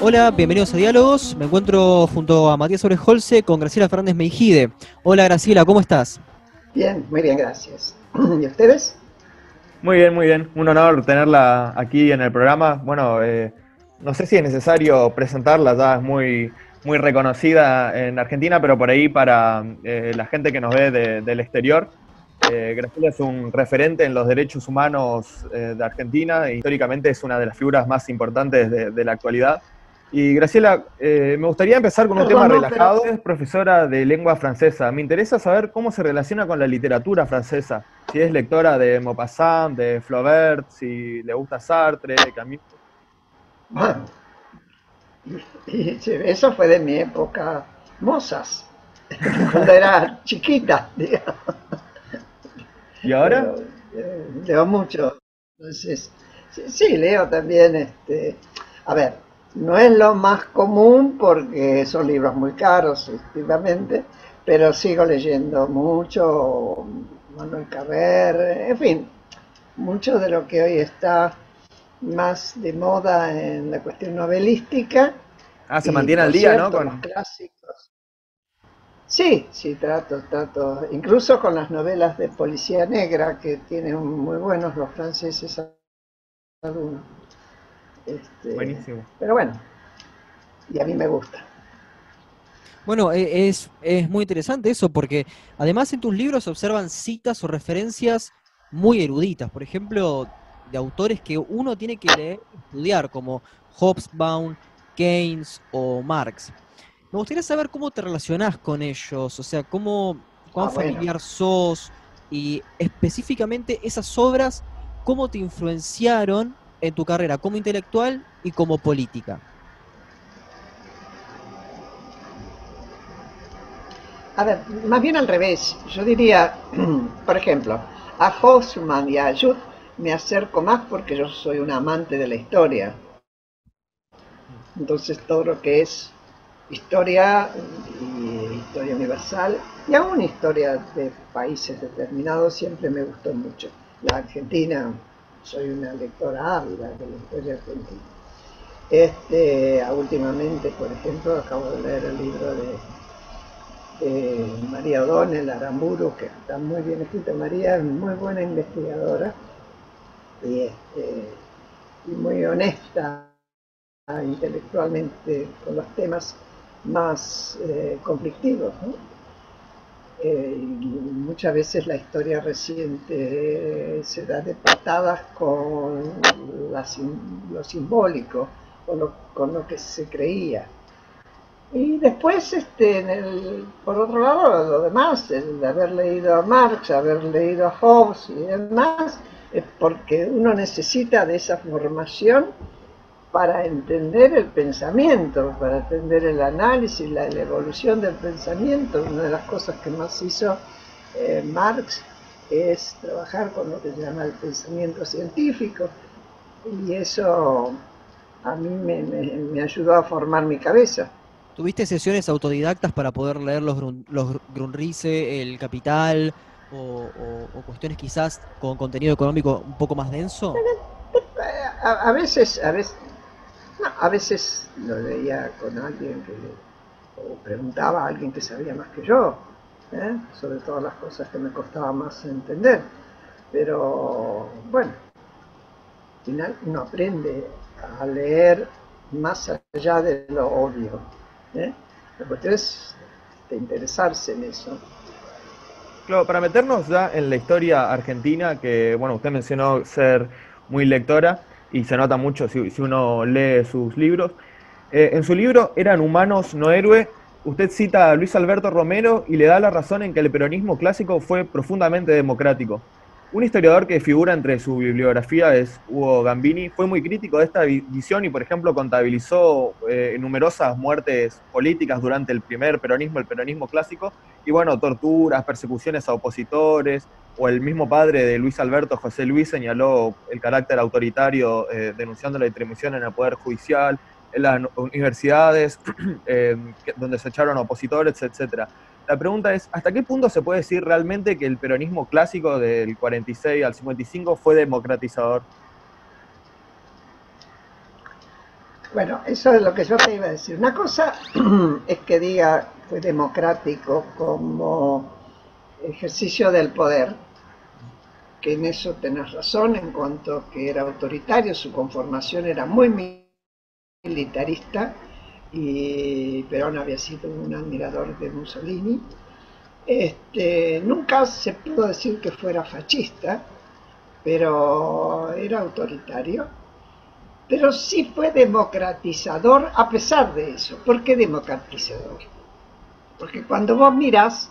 Hola, bienvenidos a Diálogos. Me encuentro junto a Matías Oreholce con Graciela Fernández Meijide. Hola Graciela, ¿cómo estás? Bien, muy bien, gracias. ¿Y ustedes? Muy bien, muy bien. Un honor tenerla aquí en el programa. Bueno, eh, no sé si es necesario presentarla, ya es muy, muy reconocida en Argentina, pero por ahí para eh, la gente que nos ve del exterior, eh, Graciela es un referente en los derechos humanos eh, de Argentina e históricamente es una de las figuras más importantes de, la actualidad. Y Graciela, me gustaría empezar con un tema relajado. Es profesora de lengua francesa. Me interesa saber cómo se relaciona con la literatura francesa. Si es lectora de Maupassant, de Flaubert, si le gusta Sartre, Camus. Bueno, eso fue de mi época mozas, cuando era chiquita, digamos. ¿Y ahora? Eh, leo mucho. Entonces, sí, leo también, este, a ver, no es lo más común porque son libros muy caros, efectivamente, pero sigo leyendo mucho, Manuel Carrer, en fin, mucho de lo que hoy está más de moda en la cuestión novelística. Ah, se mantiene al día, ¿no? Con los clásicos. Sí, sí, trato, trato. Incluso con las novelas de policía negra, que tienen muy buenos los franceses algunos. Este, Buenísimo. Pero bueno, y a mí me gusta. Bueno, e, es, es muy interesante eso, porque además en tus libros se observan citas o referencias muy eruditas. Por ejemplo, de autores que uno tiene que leer, estudiar, como Hobsbawm, Keynes o Marx. Me gustaría saber cómo te relacionás con ellos, o sea, cómo, cuán ah, familiar sos y específicamente esas obras, cómo te influenciaron en tu carrera como intelectual y como política. A ver, más bien al revés. Yo diría, por ejemplo, a Hobsbawm y a Judd me acerco más porque yo soy un amante de la historia. Entonces todo lo que es historia y historia universal y aún historia de países determinados siempre me gustó mucho. La Argentina, soy una lectora ávida de la historia argentina. Este, últimamente, por ejemplo, acabo de leer el libro de, María O'Donnell, Aramburu, que está muy bien escrito. María es muy buena investigadora y, este, y muy honesta intelectualmente con los temas más eh, conflictivos. Eh, muchas veces la historia reciente se da de patadas con lo simbólico, con lo, con lo, que se creía. Y después, este, en el, por otro lado, lo demás, el haber leído a Marx, haber leído a Hobbes y demás, es porque uno necesita de esa formación para entender el pensamiento, para entender el análisis, la, evolución del pensamiento. Una de las cosas que más hizo eh, Marx es trabajar con lo que se llama el pensamiento científico y eso a mí me, ayudó a formar mi cabeza. ¿Tuviste sesiones autodidactas para poder leer los, los Grunrice, El Capital, o, cuestiones quizás con contenido económico un poco más denso? A, veces, a veces, a veces lo leía con alguien que o preguntaba a alguien que sabía más que yo, ¿eh? sobre todas las cosas que me costaba más entender. Pero bueno, al final uno aprende a leer más allá de lo obvio. ¿eh? La cuestión es de interesarse en eso. Claro, para meternos ya en la historia argentina, que bueno, usted mencionó ser muy lectora y se nota mucho si, uno lee sus libros. Eh, en su libro Eran humanos, no héroes, usted cita a Luis Alberto Romero y le da la razón en que el peronismo clásico fue profundamente democrático. Un historiador que figura entre su bibliografía es Hugo Gambini, fue muy crítico de esta visión y, por ejemplo, contabilizó eh, numerosas muertes políticas durante el primer peronismo, el peronismo clásico, y bueno, torturas, persecuciones a opositores, o el mismo padre de Luis Alberto, José Luis, señaló el carácter autoritario eh, denunciando la intervención en el Poder Judicial, en las universidades, eh, donde se echaron opositores, etcétera la pregunta es, ¿hasta qué punto se puede decir realmente que el peronismo clásico del 46 al 55 fue democratizador? Bueno, eso es lo que yo te iba a decir. Una cosa es que diga fue democrático como ejercicio del poder, que en eso tenés razón en cuanto que era autoritario, su conformación era muy militarista, y Perón había sido un admirador de Mussolini. Este, nunca se pudo decir que fuera fascista, pero era autoritario. Pero sí fue democratizador a pesar de eso. ¿Por qué democratizador? Porque cuando vos mirás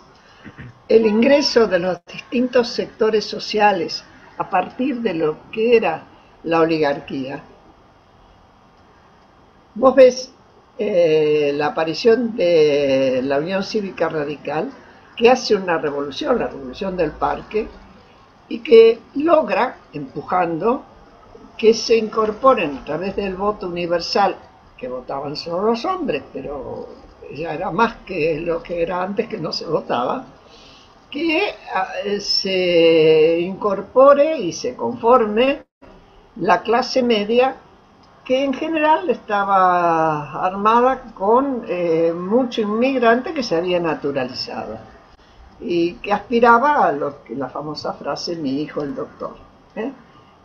el ingreso de los distintos sectores sociales a partir de lo que era la oligarquía, vos ves eh, la aparición de la Unión Cívica Radical, que hace una revolución, la revolución del parque, y que logra, empujando, que se incorporen a través del voto universal, que votaban solo los hombres, pero ya era más que lo que era antes que no se votaba, que ah, se incorpore y se conforme la clase media que en general estaba armada con eh, mucho inmigrante que se había naturalizado y que aspiraba a lo que la famosa frase mi hijo el doctor. ¿eh?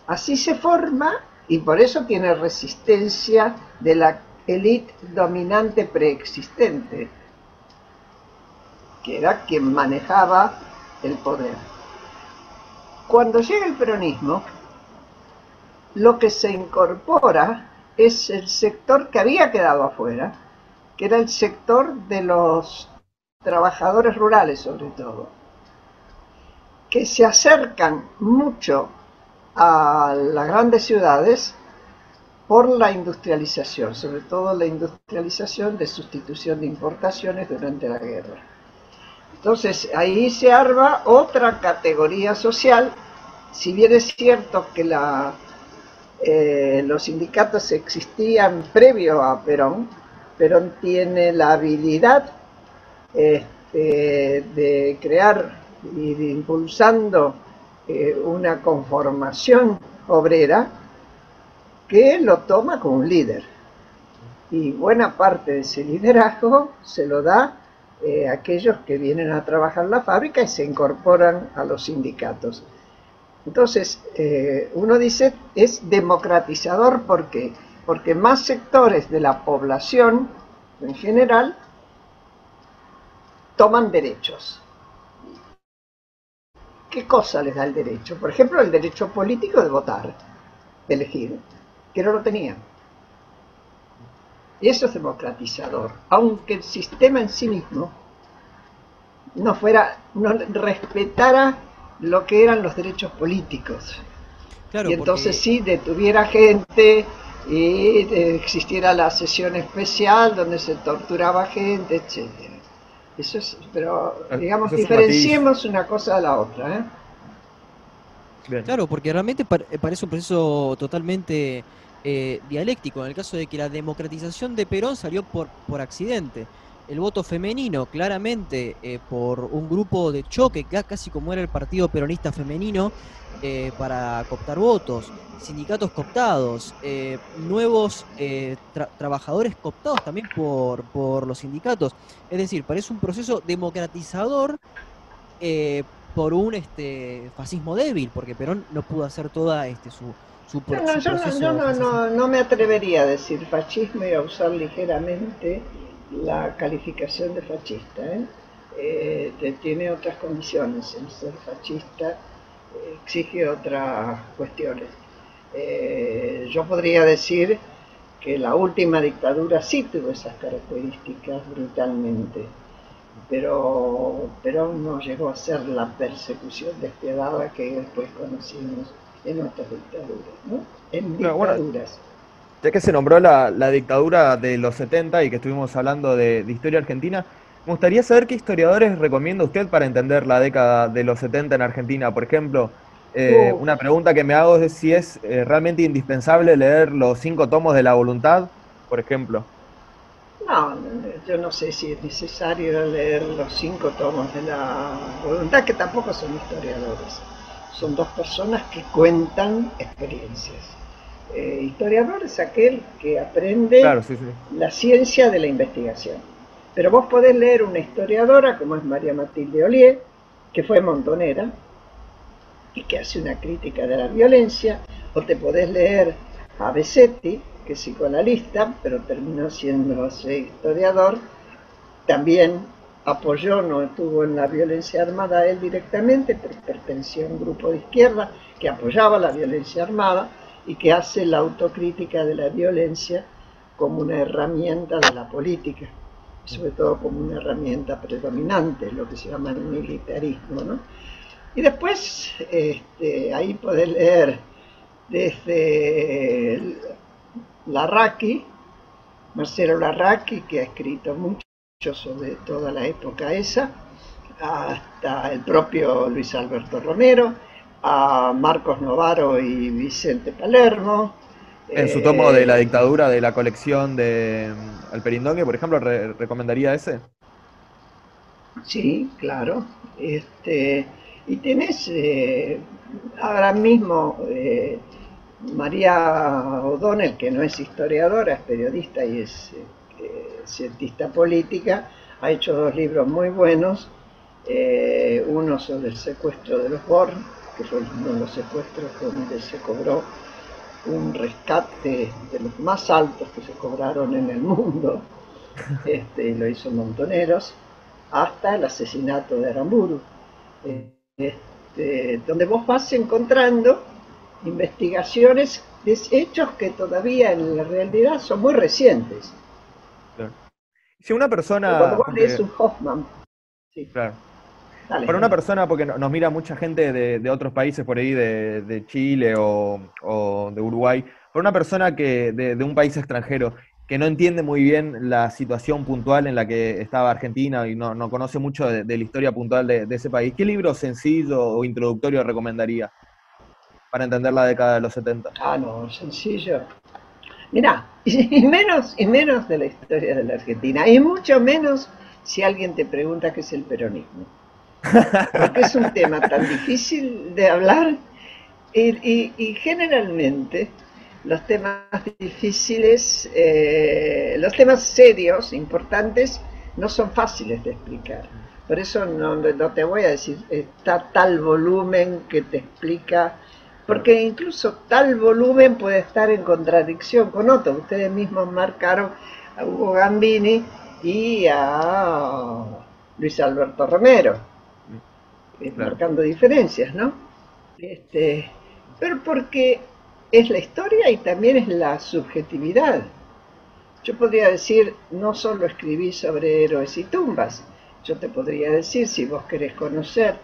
Así se forma y por eso tiene resistencia de la élite dominante preexistente, que era quien manejaba el poder. Cuando llega el peronismo, lo que se incorpora es el sector que había quedado afuera, que era el sector de los trabajadores rurales sobre todo, que se acercan mucho a las grandes ciudades por la industrialización, sobre todo la industrialización de sustitución de importaciones durante la guerra. Entonces ahí se arma otra categoría social, si bien es cierto que la eh, los sindicatos existían previo a Perón. Perón tiene la habilidad este, de crear y de impulsando eh, una conformación obrera que lo toma como un líder. Y buena parte de ese liderazgo se lo da eh, a aquellos que vienen a trabajar la fábrica y se incorporan a los sindicatos. Entonces, eh, uno dice, es democratizador, ¿por qué? Porque más sectores de la población, en general, toman derechos. ¿Qué cosa les da el derecho? Por ejemplo, el derecho político de votar, de elegir, que no lo tenían. Y eso es democratizador, aunque el sistema en sí mismo no fuera, no respetara lo que eran los derechos políticos. y entonces sí, detuviera gente y existiera la sesión especial donde se torturaba gente, etcétera. Eso es, pero ah, digamos, diferenciemos una cosa de la otra. ¿eh? Claro, porque realmente eh, parece un proceso totalmente eh, dialéctico, en el caso de que la democratización de Perón salió por, por accidente el voto femenino, claramente eh, por un grupo de choque, casi como era el Partido Peronista Femenino, eh, para cooptar votos, sindicatos cooptados, eh, nuevos trabajadores cooptados también por, por los sindicatos. Es decir, parece un proceso democratizador por un este, fascismo débil, porque Perón no pudo hacer toda este, su, su, no, yo no, no, no, me atrevería a decir fascismo y a usar ligeramente la calificación de fascista. ¿eh? Eh, tiene otras condiciones. El ser fascista eh, exige otras cuestiones. yo podría decir que la última dictadura sí tuvo esas características brutalmente, pero, pero no llegó a ser la persecución despiadada que después conocimos en otras dictaduras, ¿no? En dictaduras. Ya que se nombró la, dictadura de los 70 y que estuvimos hablando de, historia argentina, me gustaría saber qué historiadores recomienda usted para entender la década de los 70 en Argentina. Por ejemplo, eh, una pregunta que me hago es si es eh, realmente indispensable leer los cinco tomos de la voluntad, por ejemplo. No, yo no sé si es necesario leer los cinco tomos de la voluntad, que tampoco son historiadores. Son dos personas que cuentan experiencias. Eh, historiador es aquel que aprende la ciencia de la investigación. Pero vos podés leer una historiadora como es María Matilde Ollier, que fue montonera y que hace una crítica de la violencia, o te podés leer a Besetti, que es psicoanalista, pero terminó siendo historiador, también apoyó, no estuvo en la violencia armada él directamente, pero pertenecía a un grupo de izquierda que apoyaba la violencia armada y que hace la autocrítica de la violencia como una herramienta de la política, sobre todo como una herramienta predominante, lo que se llama el militarismo. ¿no? Y después este, ahí podés leer desde Larraqui, Marcelo Larraqui, que ha escrito mucho sobre toda la época esa, hasta el propio Luis Alberto Romero, a Marcos Novaro y Vicente Palermo. En su tomo de la eh, dictadura de la colección de mm, El Perindongue, por ejemplo, ¿recomendaría ese? Sí, claro. Este, y tenés eh, ahora mismo eh, María O'Donnell, que no es historiadora, es periodista y es cientista política, ha hecho dos libros muy buenos, uno sobre el secuestro de los Born que fue uno de los secuestros donde se cobró un rescate de los más altos que se cobraron en el mundo, este, lo hizo Montoneros, hasta el asesinato de Aramburu, este, donde vos vas encontrando investigaciones de hechos que todavía en la realidad son muy recientes. Si una persona... Cuando vos lees un Hoffman, sí. Claro para una persona, porque nos mira mucha gente de, otros países por ahí, de, Chile o, de Uruguay, para una persona que de, un país extranjero que no entiende muy bien la situación puntual en la que estaba Argentina y no, conoce mucho de, la historia puntual de, ese país, ¿qué libro sencillo o introductorio recomendaría para entender la década de los 70? Ah, no, sencillo. Mira, y menos, y menos de la historia de la Argentina, y mucho menos si alguien te pregunta qué es el peronismo porque es un tema tan difícil de hablar y, generalmente los temas difíciles, eh, los temas serios, importantes, no son fáciles de explicar. Por eso no, no, te voy a decir, está tal volumen que te explica, porque incluso tal volumen puede estar en contradicción con otro. Ustedes mismos marcaron a Hugo Gambini y a Luis Alberto Romero marcando diferencias, ¿no? Este, pero porque es la historia y también es la subjetividad. Yo podría decir, no solo escribí sobre héroes y tumbas, yo te podría decir, si vos querés conocer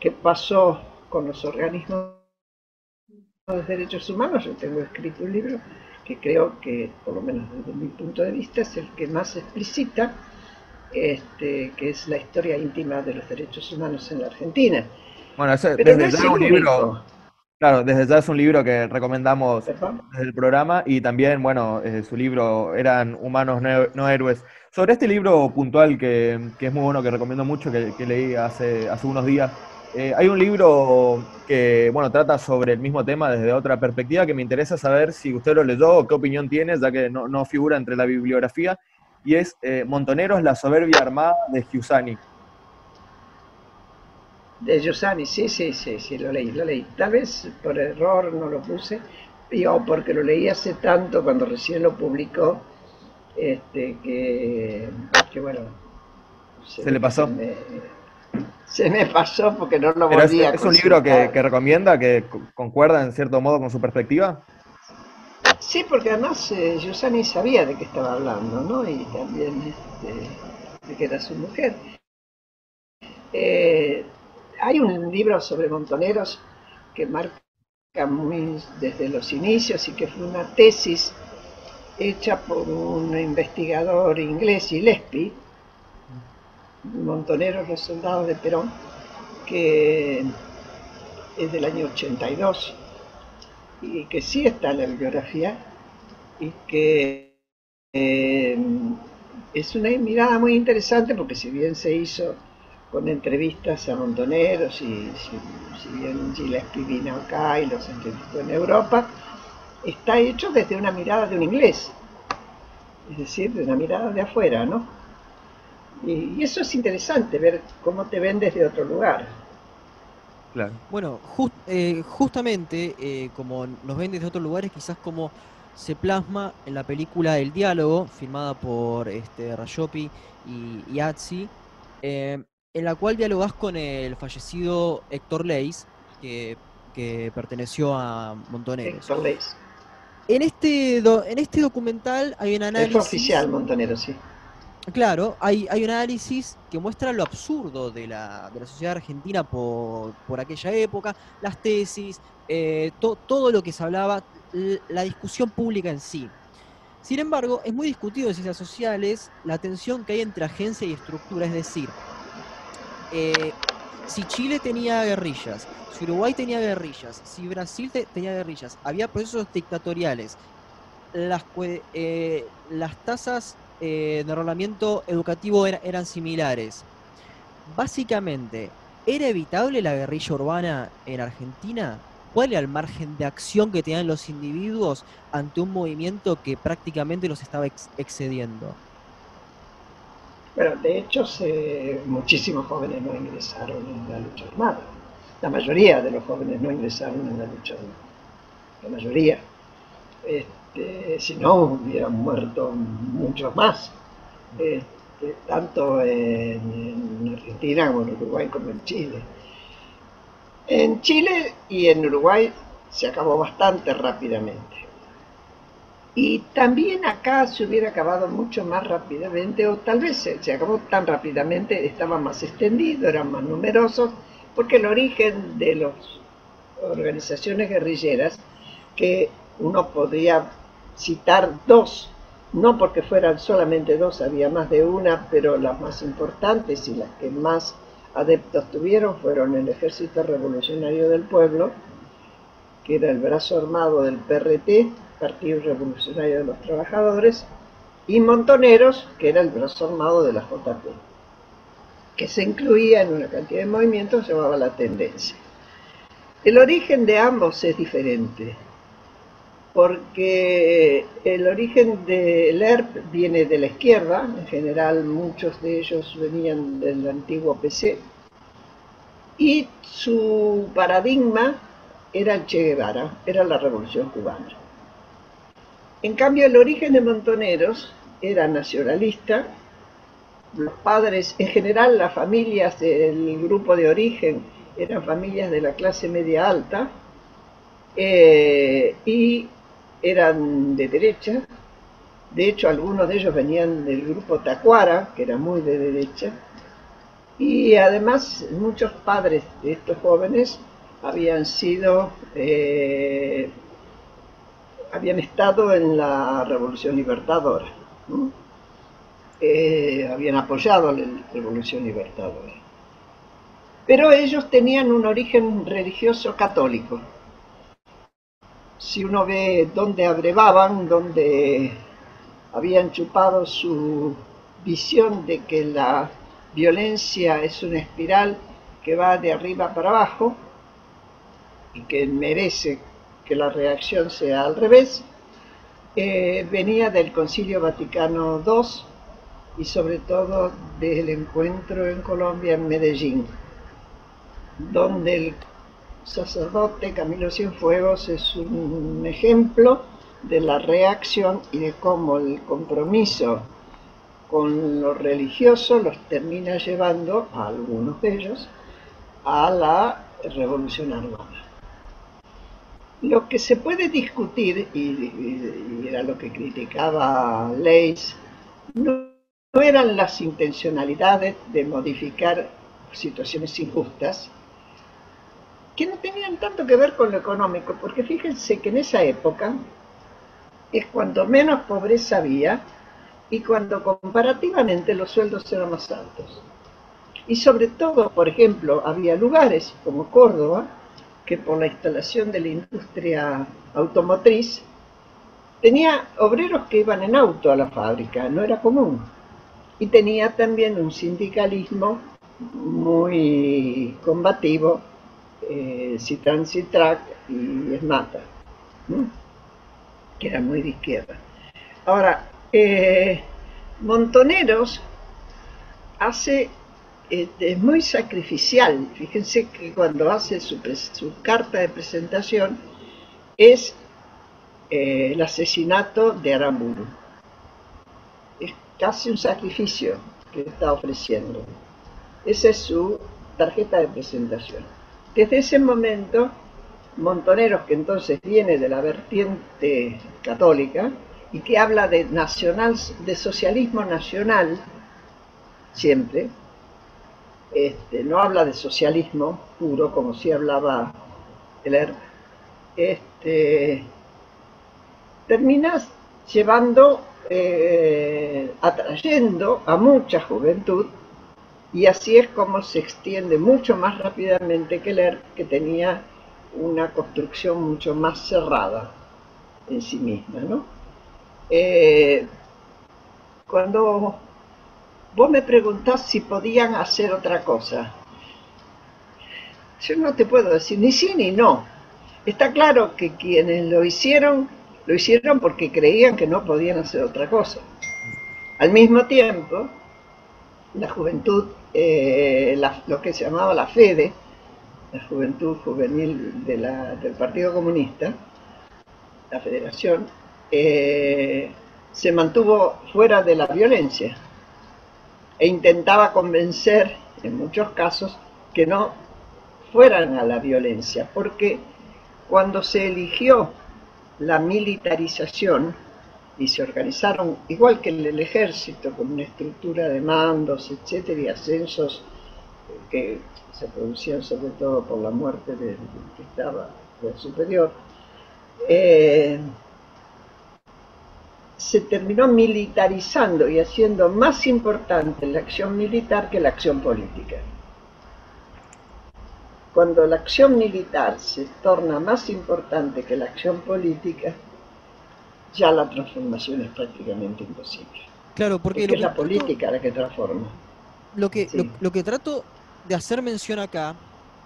qué pasó con los organismos de derechos humanos, yo tengo escrito un libro que creo que, por lo menos desde mi punto de vista, es el que más explicita este, que es la historia íntima de los derechos humanos en la Argentina. Bueno, desde ya es un libro, claro, desde ya es un libro que recomendamos desde el programa y también, bueno, eh, su libro Eran humanos no, héroes. Sobre este libro puntual que, es muy bueno, que recomiendo mucho, que, leí hace, hace unos días, eh, hay un libro que, bueno, trata sobre el mismo tema desde otra perspectiva que me interesa saber si usted lo leyó o qué opinión tiene, ya que no, no figura entre la bibliografía, y es eh, Montoneros, la soberbia armada de Giussani. De Giussani, sí, sí, sí, sí, lo leí, lo leí. Tal vez por error no lo puse, o porque lo leí hace tanto cuando recién lo publicó, este, que, bueno. ¿Se, le pasó? Se me, pasó porque no lo volví es, ¿Es un libro que, que recomienda, que concuerda en cierto modo con su perspectiva? Sí, porque además eh, Yusani sabía de qué estaba hablando, ¿no? Y también este, de que era su mujer. Eh, hay un libro sobre montoneros que marca muy desde los inicios y que fue una tesis hecha por un investigador inglés, Gillespie, Montoneros los soldados de Perón, que es del año 82 y que sí está la bibliografía y que eh, es una mirada muy interesante porque si bien se hizo con entrevistas a montoneros y si, bien Gillespie vino acá y los entrevistó en Europa, está hecho desde una mirada de un inglés, es decir, de una mirada de afuera, ¿no? Y, eso es interesante, ver cómo te ven desde otro lugar. Claro. Bueno, eh, justamente eh, como nos ven desde otros lugares, quizás como se plasma en la película El Diálogo, filmada por este, Rayopi y, y Atzi, eh, en la cual dialogás con el fallecido Héctor Leis, que, perteneció a Montoneros. Héctor Leis. En este, en este documental hay un análisis... Es oficial Montoneros, sí. Claro, hay, hay un análisis que muestra lo absurdo de la, de la sociedad argentina por, por aquella época, las tesis, eh, todo lo que se hablaba, la discusión pública en sí. Sin embargo, es muy discutido en ciencias sociales la tensión que hay entre agencia y estructura, es decir, eh, si Chile tenía guerrillas, si Uruguay tenía guerrillas, si Brasil tenía guerrillas, había procesos dictatoriales, las, eh, las tasas eh, de enrolamiento educativo eran similares. Básicamente, ¿era evitable la guerrilla urbana en Argentina? ¿Cuál era el margen de acción que tenían los individuos ante un movimiento que prácticamente los estaba excediendo? Bueno, de hecho, muchísimos jóvenes no ingresaron en la lucha armada. La mayoría de los jóvenes no ingresaron en la lucha armada. La mayoría. Este, si no, hubieran muerto muchos más. Este, tanto en Argentina como en Uruguay como en Chile. En Chile y en Uruguay se acabó bastante rápidamente. Y también acá se hubiera acabado mucho más rápidamente, o tal vez se, acabó tan rápidamente, estaba más extendido, eran más numerosos, porque el origen de las organizaciones guerrilleras, que uno podría citar dos, no porque fueran solamente dos, había más de una, pero las más importantes y las que más adeptos tuvieron fueron el Ejército Revolucionario del Pueblo, que era el brazo armado del PRT, Partido Revolucionario de los Trabajadores, y Montoneros, que era el brazo armado de la JP, que se incluía en una cantidad de movimientos que llamaba la tendencia. El origen de ambos es diferente, porque el origen del ERP viene de la izquierda, en general muchos de ellos venían del antiguo PC, y su paradigma era el Che Guevara, era la revolución cubana. En cambio, el origen de Montoneros era nacionalista, los padres, en general las familias del grupo de origen eran familias de la clase media alta, eh, y eran de derecha, de hecho algunos de ellos venían del grupo Tacuara, que era muy de derecha, y además muchos padres de estos jóvenes habían sido, eh, habían estado en la Revolución Libertadora, eh, habían apoyado la Revolución Libertadora. Pero ellos tenían un origen religioso católico si uno ve dónde abrevaban, dónde habían chupado su visión de que la violencia es una espiral que va de arriba para abajo y que merece que la reacción sea al revés, eh, venía del Concilio Vaticano II y sobre todo del encuentro en Colombia, en Medellín, donde el sacerdote Camilo Cienfuegos es un ejemplo de la reacción y de cómo el compromiso con lo religioso los termina llevando a algunos de ellos a la revolución armada. Lo que se puede discutir, y, era lo que criticaba Leis, no eran las intencionalidades de modificar situaciones injustas, que no tenían tanto que ver con lo económico, porque fíjense que en esa época es cuando menos pobreza había y cuando comparativamente los sueldos eran más altos. Y sobre todo, por ejemplo, había lugares como Córdoba, que por la instalación de la industria automotriz, tenía obreros que iban en auto a la fábrica, no era común. Y tenía también un sindicalismo muy combativo eh, Citran Citrac y Esmata. que era muy de izquierda. Ahora, eh, Montoneros hace, eh, es muy sacrificial. Fíjense que cuando hace su, carta de presentación es eh, el asesinato de Aramburu. Es casi un sacrificio que está ofreciendo. Esa es su tarjeta de presentación. Desde ese momento, Montoneros, que entonces viene de la vertiente católica y que habla de, nacional, de socialismo nacional, siempre, este, no habla de socialismo puro como si hablaba el este, terminas llevando, eh, atrayendo a mucha juventud y así es como se extiende mucho más rápidamente que leer que tenía una construcción mucho más cerrada en sí misma. ¿no? Eh, cuando vos me preguntás si podían hacer otra cosa, yo no te puedo decir ni sí ni no. Está claro que quienes lo hicieron, lo hicieron porque creían que no podían hacer otra cosa. Al mismo tiempo, la juventud, eh, lo que se llamaba la FEDE, la Juventud Juvenil del Partido Comunista, la Federación, eh, se mantuvo fuera de la violencia e intentaba convencer, en muchos casos, que no fueran a la violencia, porque cuando se eligió la militarización, y se organizaron igual que en el ejército, con una estructura de mandos, etcétera, y ascensos que se producían sobre todo por la muerte del que estaba del superior, eh, se terminó militarizando y haciendo más importante la acción militar que la acción política. Cuando la acción militar se torna más importante que la acción política, ya la transformación es prácticamente imposible. Claro, porque, es la política la que transforma. Lo que, lo, que trato de hacer mención acá,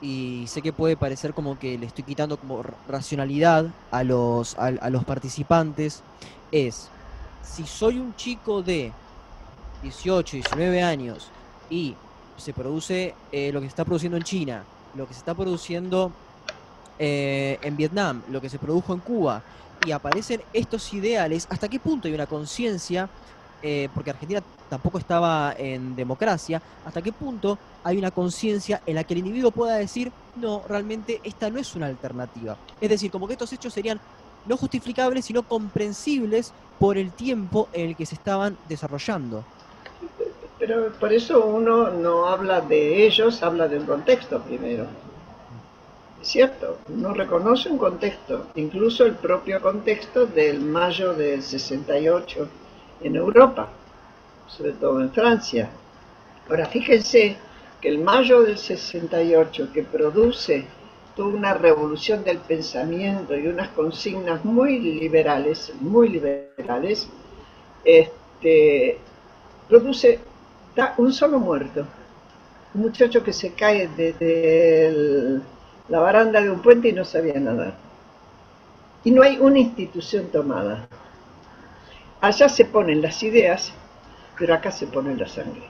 y sé que puede parecer como que le estoy quitando como racionalidad a los, a, los participantes, es, si soy un chico de 18, 19 años y se produce eh, lo que se está produciendo en China, lo que se está produciendo eh, en Vietnam, lo que se produjo en Cuba, y aparecen estos ideales, ¿hasta qué punto hay una conciencia? Eh, porque Argentina tampoco estaba en democracia, ¿hasta qué punto hay una conciencia en la que el individuo pueda decir, no, realmente esta no es una alternativa? Es decir, como que estos hechos serían no justificables, sino comprensibles por el tiempo en el que se estaban desarrollando. Pero por eso uno no habla de ellos, habla del contexto primero. Cierto, no reconoce un contexto, incluso el propio contexto del mayo del 68 en Europa, sobre todo en Francia. Ahora fíjense que el mayo del 68, que produce toda una revolución del pensamiento y unas consignas muy liberales, muy liberales, este, produce un solo muerto, un muchacho que se cae desde el la baranda de un puente y no sabía nadar. Y no hay una institución tomada. Allá se ponen las ideas, pero acá se pone la sangre.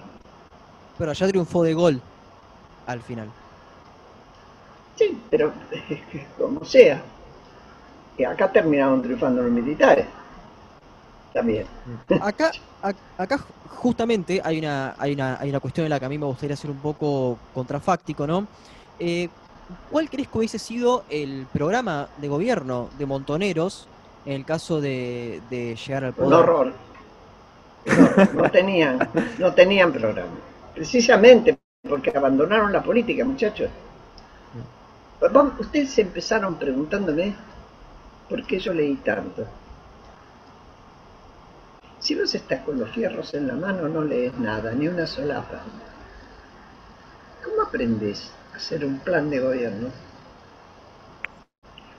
Pero allá triunfó de gol al final. Sí, pero como sea. Y acá terminaron triunfando los militares. También. Acá, acá justamente hay una, hay, una, hay una cuestión en la que a mí me gustaría ser un poco contrafáctico, ¿no? Eh, ¿cuál crees que hubiese sido el programa de gobierno de Montoneros en el caso de, llegar al poder? Un horror. No, tenían, no tenían programa. Precisamente porque abandonaron la política, muchachos. Ustedes empezaron preguntándome por qué yo leí tanto. Si vos estás con los fierros en la mano, no lees nada, ni una solapa. ¿Cómo aprendes? Hacer un plan de gobierno.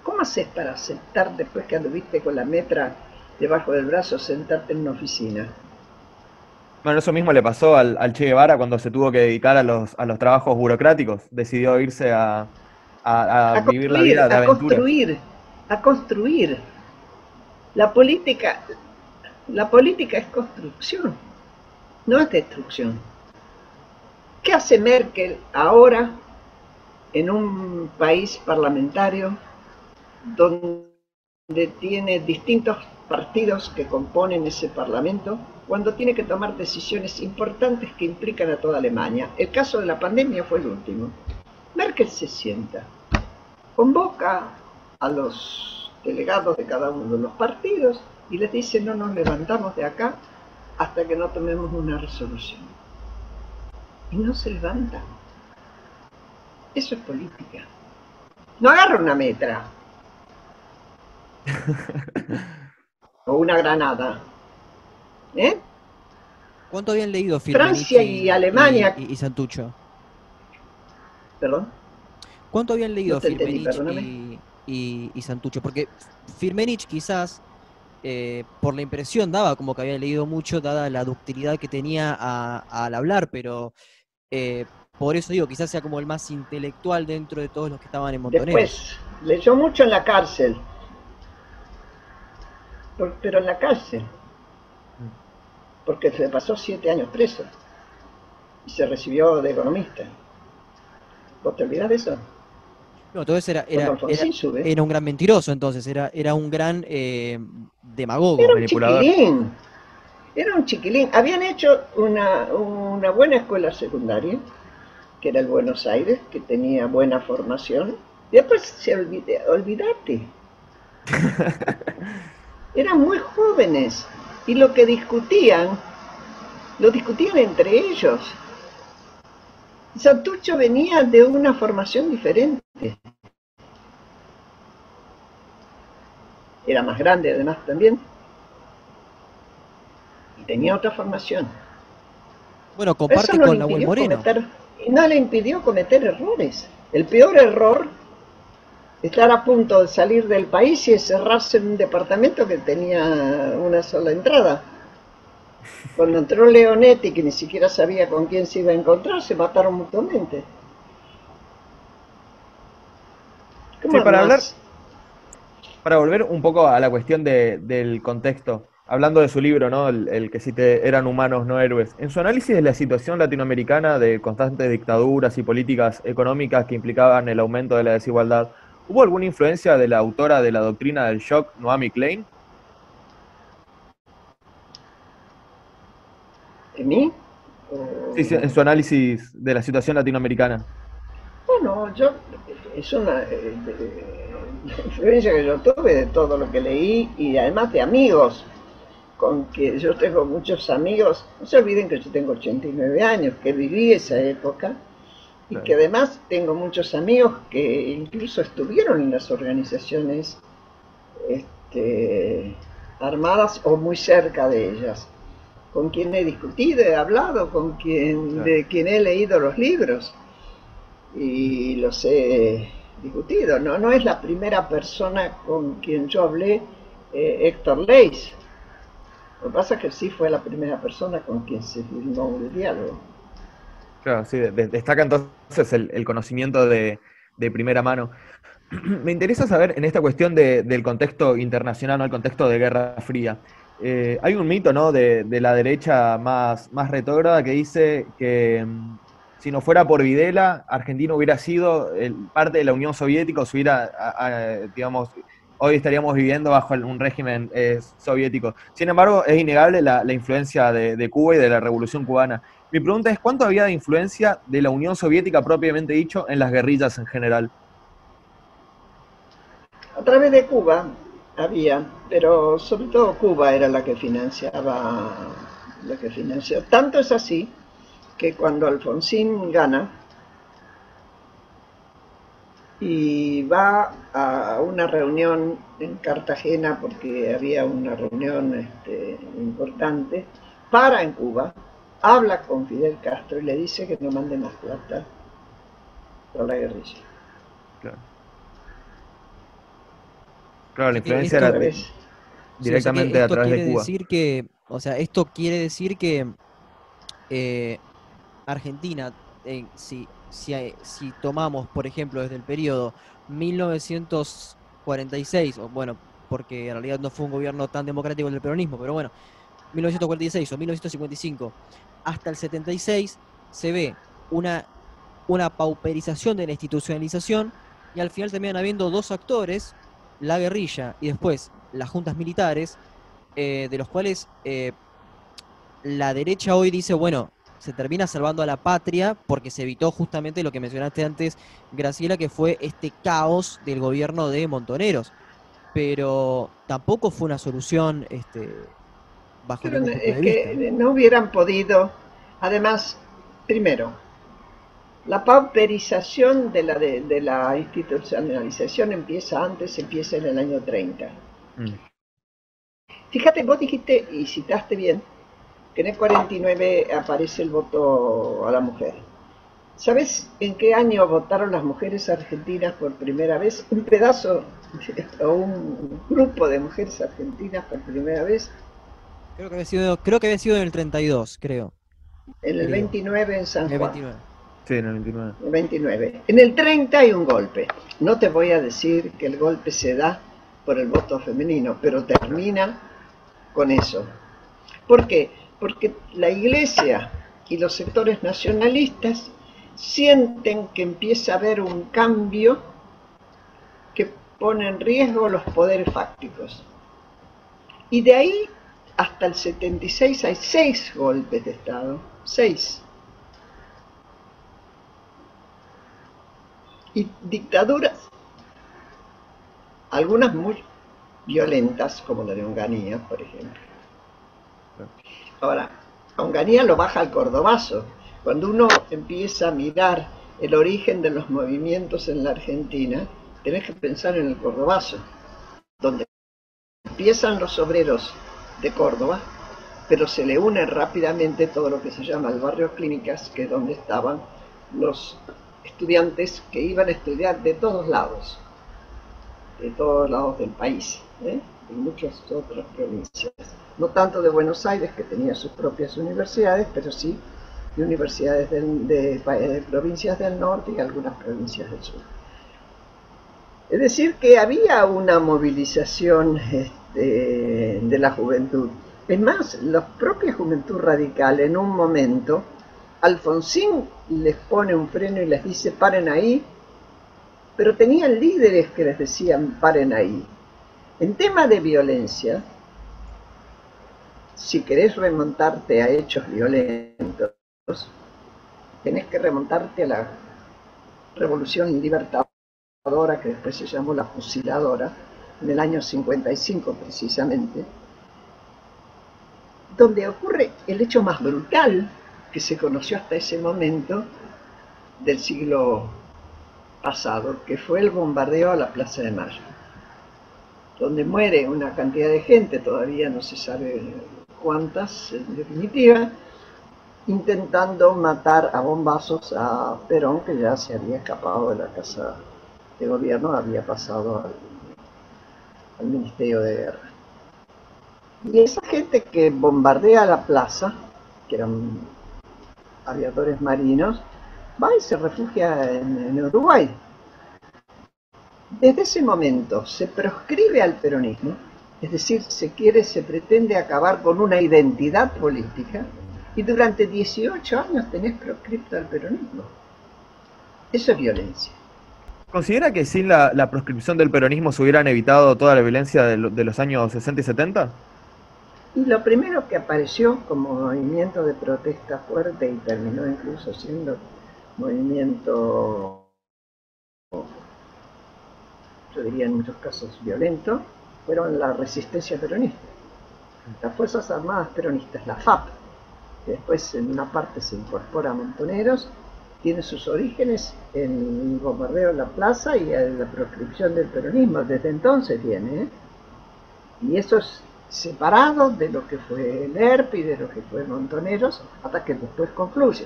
¿Cómo haces para aceptar después que anduviste con la metra debajo del brazo, sentarte en una oficina? Bueno, eso mismo le pasó al, Che Guevara cuando se tuvo que dedicar a los, a los trabajos burocráticos. Decidió irse a, a, vivir la vida de a construir, a construir. La política, la política es construcción, no es destrucción. ¿Qué hace Merkel ahora en un país parlamentario donde tiene distintos partidos que componen ese parlamento cuando tiene que tomar decisiones importantes que implican a toda Alemania? El caso de la pandemia fue el último. Merkel se sienta, convoca a los delegados de cada uno de los partidos y les dice no nos levantamos de acá hasta que no tomemos una resolución. Y no se levantan. Eso es política. No agarra una metra. o una granada. ¿Eh? ¿Cuánto habían leído Francia y, Alemania y, Santucho? ¿Perdón? ¿Cuánto habían leído no y, y, Santucho? Porque Firmenich quizás, eh, por la impresión, daba como que había leído mucho, dada la ductilidad que tenía al hablar, pero eh, por eso digo, quizás sea como el más intelectual dentro de todos los que estaban en Montoneros. Después, leyó mucho en la cárcel. pero en la cárcel. Porque se pasó siete años preso. Y se recibió de economista. ¿Vos te olvidás de eso? No, entonces era, era, era, un gran mentiroso, entonces, era, era un gran eh, demagogo. Era un chiquilín. Era un chiquilín. Habían hecho una, una buena escuela secundaria que era el Buenos Aires, que tenía buena formación. Y después se olvide, olvidate. Eran muy jóvenes y lo que discutían, lo discutían entre ellos. Santucho venía de una formación diferente. Era más grande además también. Y tenía otra formación. Bueno, comparte con la Moreno y no le impidió cometer errores. El peor error, estar a punto de salir del país y cerrarse en un departamento que tenía una sola entrada. Cuando entró Leonetti, que ni siquiera sabía con quién se iba a encontrar, se mataron mutuamente. para hablar, para volver un poco a la cuestión del contexto, hablando de su libro, ¿no? El, que sí te eran humanos, no héroes. En su análisis de la situación latinoamericana de constantes dictaduras y políticas económicas que implicaban el aumento de la desigualdad, ¿hubo alguna influencia de la autora de la doctrina del shock, Noami Klein? ¿En mí? Sí, sí, en su análisis de la situación latinoamericana. Bueno, yo es una eh, influencia que yo tuve de todo lo que leí y además de amigos con que yo tengo muchos amigos, no se olviden que yo tengo 89 años, que viví esa época y que además tengo muchos amigos que incluso estuvieron en las organizaciones este, armadas o muy cerca de ellas, con quien he discutido, he hablado, con quien, de quien he leído los libros y los he discutido. No, no es la primera persona con quien yo hablé, eh, Héctor Leis, lo que pasa es que sí fue la primera persona con quien se firmó el diálogo. Claro, sí, destaca entonces el, conocimiento de, primera mano. Me interesa saber en esta cuestión del contexto internacional, ¿no? el contexto de Guerra Fría. Eh, hay un mito ¿no? de, la derecha más, más retrógrada que dice que mm, si no fuera por Videla, Argentina hubiera sido parte de la Unión Soviética, o se hubiera, digamos, hoy estaríamos viviendo bajo un régimen eh, soviético. Sin embargo, es innegable la, influencia de, Cuba y de la Revolución cubana. Mi pregunta es, ¿cuánto había de influencia de la Unión Soviética propiamente dicho en las guerrillas en general? A través de Cuba había, pero sobre todo Cuba era la que financiaba, la que financió. Tanto es así que cuando Alfonsín gana, y va a una reunión en Cartagena porque había una reunión este, importante, para en Cuba, habla con Fidel Castro y le dice que no mande más plata por la guerrilla. Claro. Claro, la influencia era directamente a través de Cuba. Decir que, o sea, esto quiere decir que eh, Argentina, eh, si si, tomamos, por ejemplo, desde el periodo 1946, o bueno, porque en realidad no fue un gobierno tan democrático el del peronismo, pero bueno, 1946 o 1955 hasta el 76 se ve una, una pauperización de la institucionalización y al final terminan habiendo dos actores, la guerrilla y después las juntas militares, eh, de los cuales eh, la derecha hoy dice, bueno, se termina salvando a la patria porque se evitó justamente lo que mencionaste antes, Graciela, que fue este caos del gobierno de Montoneros. Pero tampoco fue una solución este, bajo Pero punto es de que vista. no hubieran podido, además, primero, la pauperización de la, de, de la institucionalización empieza antes, empieza en el año 30. Mm. Fíjate, vos dijiste y citaste bien que en el 49 aparece el voto a la mujer. ¿Sabes en qué año votaron las mujeres argentinas por primera vez? Un pedazo o un grupo de mujeres argentinas por primera vez Creo que había sido, creo que había sido en el 32, creo. en el Creo. 29 en En San el Juan. 29. Sí, en el 29. El 29. En el 30 hay un golpe. No te voy a decir que el golpe se da por el voto femenino, pero termina con eso. ¿Por qué? Porque la iglesia y los sectores nacionalistas sienten que empieza a haber un cambio que pone en riesgo los poderes fácticos. Y de ahí hasta el 76 hay seis golpes de Estado. Seis. y dictaduras, algunas muy violentas, como la de Onganía, por ejemplo. Ahora, Onganía lo baja al cordobazo. Cuando uno empieza a mirar el origen de los movimientos en la Argentina, tenés que pensar en el cordobazo, donde empiezan los obreros de Córdoba, pero se le une rápidamente todo lo que se llama el barrio clínicas, que es donde estaban los estudiantes que iban a estudiar de todos lados, de todos lados del país, ¿eh? Y muchas otras provincias. No tanto de Buenos Aires, que tenía sus propias universidades, pero sí de universidades de provincias del norte y algunas provincias del sur. Es decir, que había una movilización este, de la juventud. Es más, la propia juventud radical en un momento Alfonsín les pone un freno y les dice paren ahí, pero tenían líderes que les decían paren ahí. En tema de violencia, si querés remontarte a hechos violentos, tenés que remontarte a la revolución libertadora que después se llamó la fusiladora, en el año 55 precisamente, donde ocurre el hecho más brutal que se conoció hasta ese momento del siglo pasado, que fue el bombardeo a la Plaza de Mayo, donde muere una cantidad de gente, todavía no se sabe cuántas en definitiva, intentando matar a bombazos a Perón, que ya se había escapado de la casa de gobierno, había pasado al, Ministerio de Guerra. Y esa gente que bombardea la plaza, que eran aviadores marinos, va y se refugia en Uruguay. Desde ese momento se proscribe al peronismo, es decir, se quiere, se pretende acabar con una identidad política y durante 18 años tenés proscripto al peronismo. Eso es violencia. ¿Considera que sin la, la proscripción del peronismo se hubieran evitado toda la violencia de, lo- de los años 60 y 70? Y lo primero que apareció como movimiento de protesta fuerte y terminó incluso siendo movimiento, yo diría en muchos casos violento, fueron la resistencia peronista. Las Fuerzas Armadas Peronistas, la FAP, que después en una parte se incorpora a Montoneros, tiene sus orígenes en el bombardeo en la plaza y en la proscripción del peronismo, desde entonces viene. ¿eh? Y eso es separado de lo que fue el ERP y de lo que fue Montoneros, hasta que después concluye.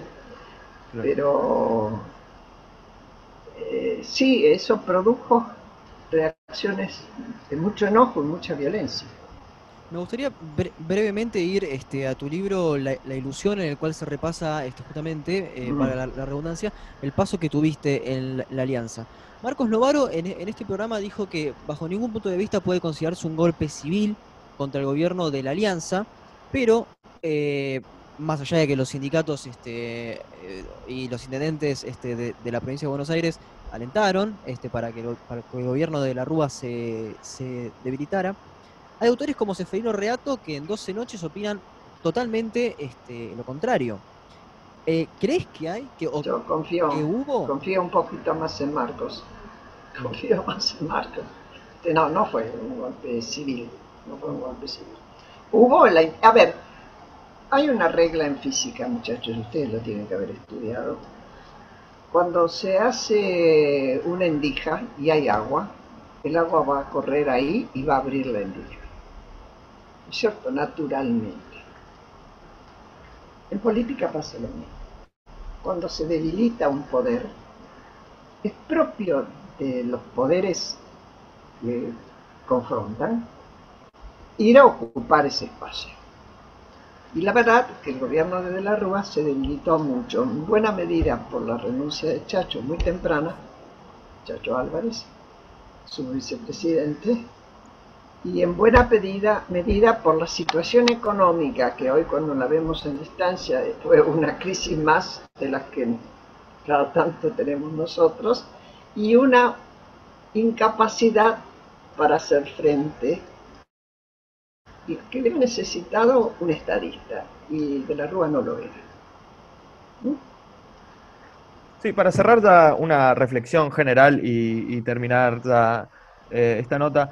Pero eh, sí, eso produjo reacciones de mucho enojo y mucha violencia. Me gustaría brevemente ir este, a tu libro la, ilusión en el cual se repasa este, justamente, eh, para la, redundancia, el paso que tuviste en la, alianza. Marcos Novaro en, este programa dijo que bajo ningún punto de vista puede considerarse un golpe civil contra el gobierno de la alianza, pero eh, más allá de que los sindicatos este, eh, y los intendentes este, de, la provincia de Buenos Aires alentaron este, para, que el gobierno de la Rúa se, se debilitara, hay autores como Seferino Reato que en 12 noches opinan totalmente este, lo contrario. Eh, ¿Crees que hay? Que, Yo confío, hubo? confío un poquito más en Marcos. Confío más en Marcos. No, no fue un golpe civil. No fue un golpe civil. Hubo, la, a ver, hay una regla en física, muchachos, ustedes lo tienen que haber estudiado. Cuando se hace una endija y hay agua, el agua va a correr ahí y va a abrir la endija. ¿cierto? Naturalmente. En política pasa lo mismo. Cuando se debilita un poder, es propio de los poderes que confrontan ir a ocupar ese espacio. Y la verdad que el gobierno de De la Rúa se debilitó mucho, en buena medida por la renuncia de Chacho muy temprana, Chacho Álvarez, su vicepresidente, y en buena medida, medida por la situación económica que hoy cuando la vemos en distancia fue una crisis más de las que cada tanto tenemos nosotros y una incapacidad para hacer frente que hubiera necesitado un estadista y de la Rúa no lo era. ¿Mm? Sí, para cerrar ya una reflexión general y, terminar ya eh, esta nota,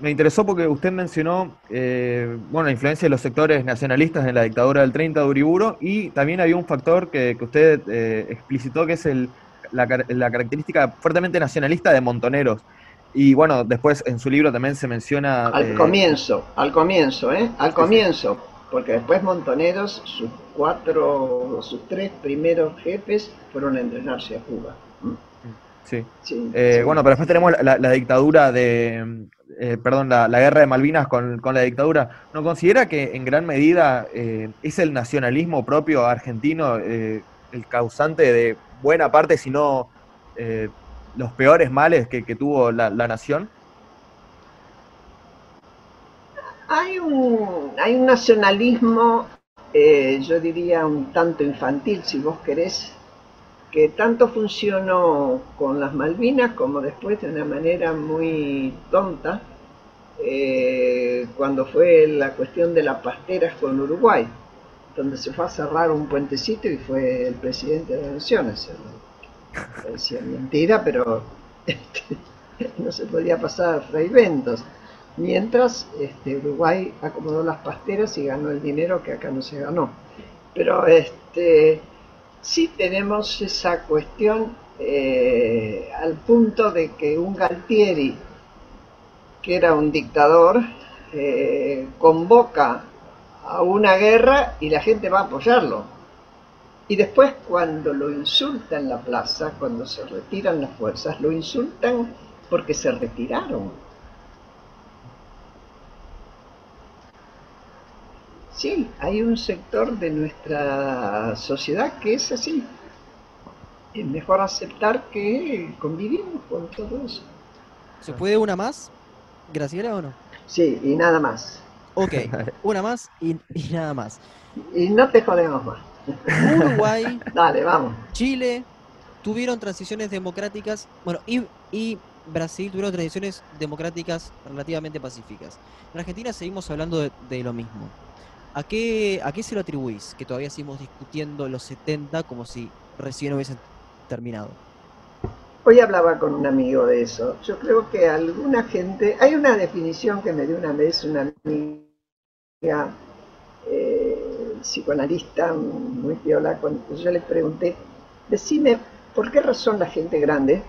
me interesó porque usted mencionó eh, bueno, la influencia de los sectores nacionalistas en la dictadura del 30 de Uriburo y también había un factor que, usted eh, explicitó que es el, la, característica fuertemente nacionalista de Montoneros. Y bueno, después en su libro también se menciona... Al eh, comienzo, al comienzo, ¿eh? Al comienzo, porque después Montoneros, sus cuatro, sus tres primeros jefes fueron a entrenarse a Cuba. Sí. Bueno, pero después tenemos la dictadura de, eh, perdón, la, guerra de Malvinas con, la dictadura, ¿no considera que en gran medida eh, es el nacionalismo propio argentino eh, el causante de buena parte, si no los peores males que, tuvo la, nación? Hay un, hay un nacionalismo, yo diría un tanto infantil, si vos querés, que tanto funcionó con las Malvinas como después de una manera muy tonta eh, cuando fue la cuestión de las pasteras con Uruguay, donde se fue a cerrar un puentecito y fue el presidente de las Naciones. Parecía mentira, pero este, no se podía pasar Ventos. Mientras este, Uruguay acomodó las pasteras y ganó el dinero que acá no se ganó. Pero este, sí tenemos esa cuestión eh, al punto de que un Galtieri, que era un dictador, eh, convoca a una guerra y la gente va a apoyarlo. Y después cuando lo insulta en la plaza, cuando se retiran las fuerzas, lo insultan porque se retiraron. Sí, hay un sector de nuestra sociedad que es así. Es mejor aceptar que convivimos con todo eso. ¿Se puede una más, Graciela, o no? Sí, y nada más. Ok, una más y, nada más. Y no te jodemos más. Uruguay, Dale, vamos. Chile tuvieron transiciones democráticas, bueno, y, y Brasil tuvieron transiciones democráticas relativamente pacíficas. En Argentina seguimos hablando de lo mismo. ¿A qué, ¿A qué se lo atribuís? Que todavía seguimos discutiendo los 70 como si recién hubiesen terminado. Hoy hablaba con un amigo de eso. Yo creo que alguna gente. Hay una definición que me dio una vez una amiga eh, psicoanalista muy piola. Cuando yo le pregunté: Decime, ¿por qué razón la gente grande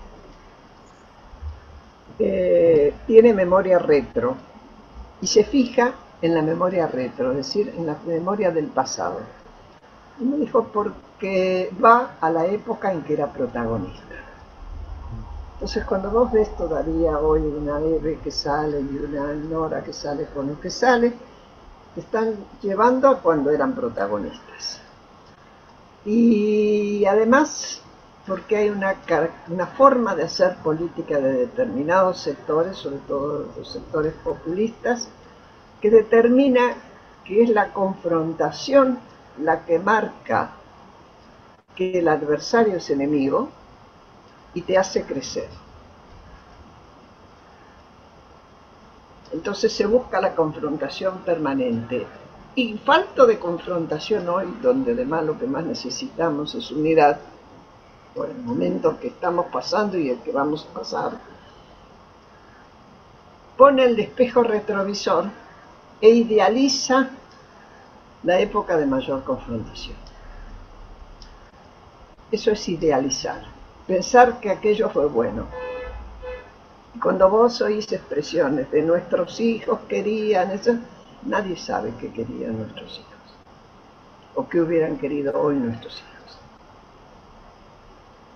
eh, tiene memoria retro y se fija en la memoria retro, es decir, en la memoria del pasado. Y me dijo, porque va a la época en que era protagonista. Entonces, cuando vos ves todavía hoy una Eve que sale y una Nora que sale con lo que sale, están llevando a cuando eran protagonistas. Y además, porque hay una, una forma de hacer política de determinados sectores, sobre todo los sectores populistas, que determina que es la confrontación la que marca que el adversario es enemigo y te hace crecer. Entonces se busca la confrontación permanente. Y falto de confrontación hoy, donde además lo que más necesitamos es unidad, por el momento que estamos pasando y el que vamos a pasar, pone el espejo retrovisor e idealiza la época de mayor confrontación. Eso es idealizar, pensar que aquello fue bueno. Cuando vos oís expresiones de nuestros hijos querían, eso, nadie sabe qué querían nuestros hijos o qué hubieran querido hoy nuestros hijos.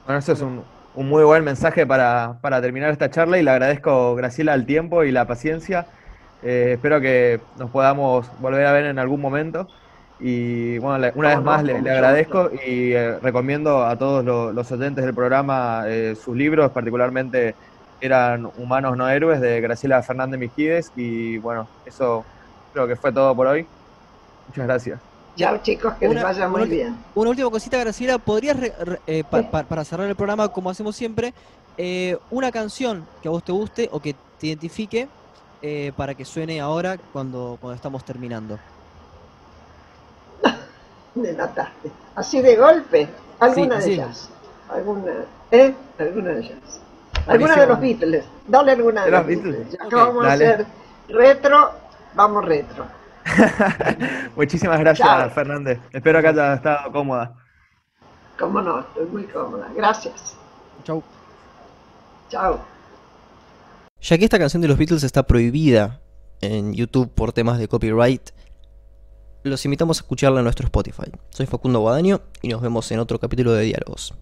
Bueno, eso es un, muy buen mensaje para, terminar esta charla y le agradezco, Graciela, el tiempo y la paciencia. Eh, espero que nos podamos volver a ver en algún momento. Y bueno, una vez más le, agradezco y eh, recomiendo a todos los, oyentes del programa eh, sus libros, particularmente eran Humanos no Héroes de Graciela Fernández Mijides. Y bueno, eso creo que fue todo por hoy. Muchas gracias. Chao chicos, que les vaya muy bien. Una última cosita, Graciela, ¿podrías, eh, para cerrar el programa como hacemos siempre, una canción que a vos te guste o que te identifique para que suene ahora cuando, cuando estamos terminando? me mataste. Así de golpe, alguna de ellas. Alguna, ¿eh? Alguna de ellas. Alguna de los Beatles. Dale alguna de, los Beatles. Ya que vamos a hacer retro, vamos retro. Muchísimas gracias, Fernández. Espero que haya estado cómoda. Cómo no, estoy muy cómoda. Gracias. Chau. Chao. Ya que esta canción de los Beatles está prohibida en YouTube por temas de copyright, los invitamos a escucharla en nuestro Spotify. Soy Facundo Guadaño y nos vemos en otro capítulo de Diálogos.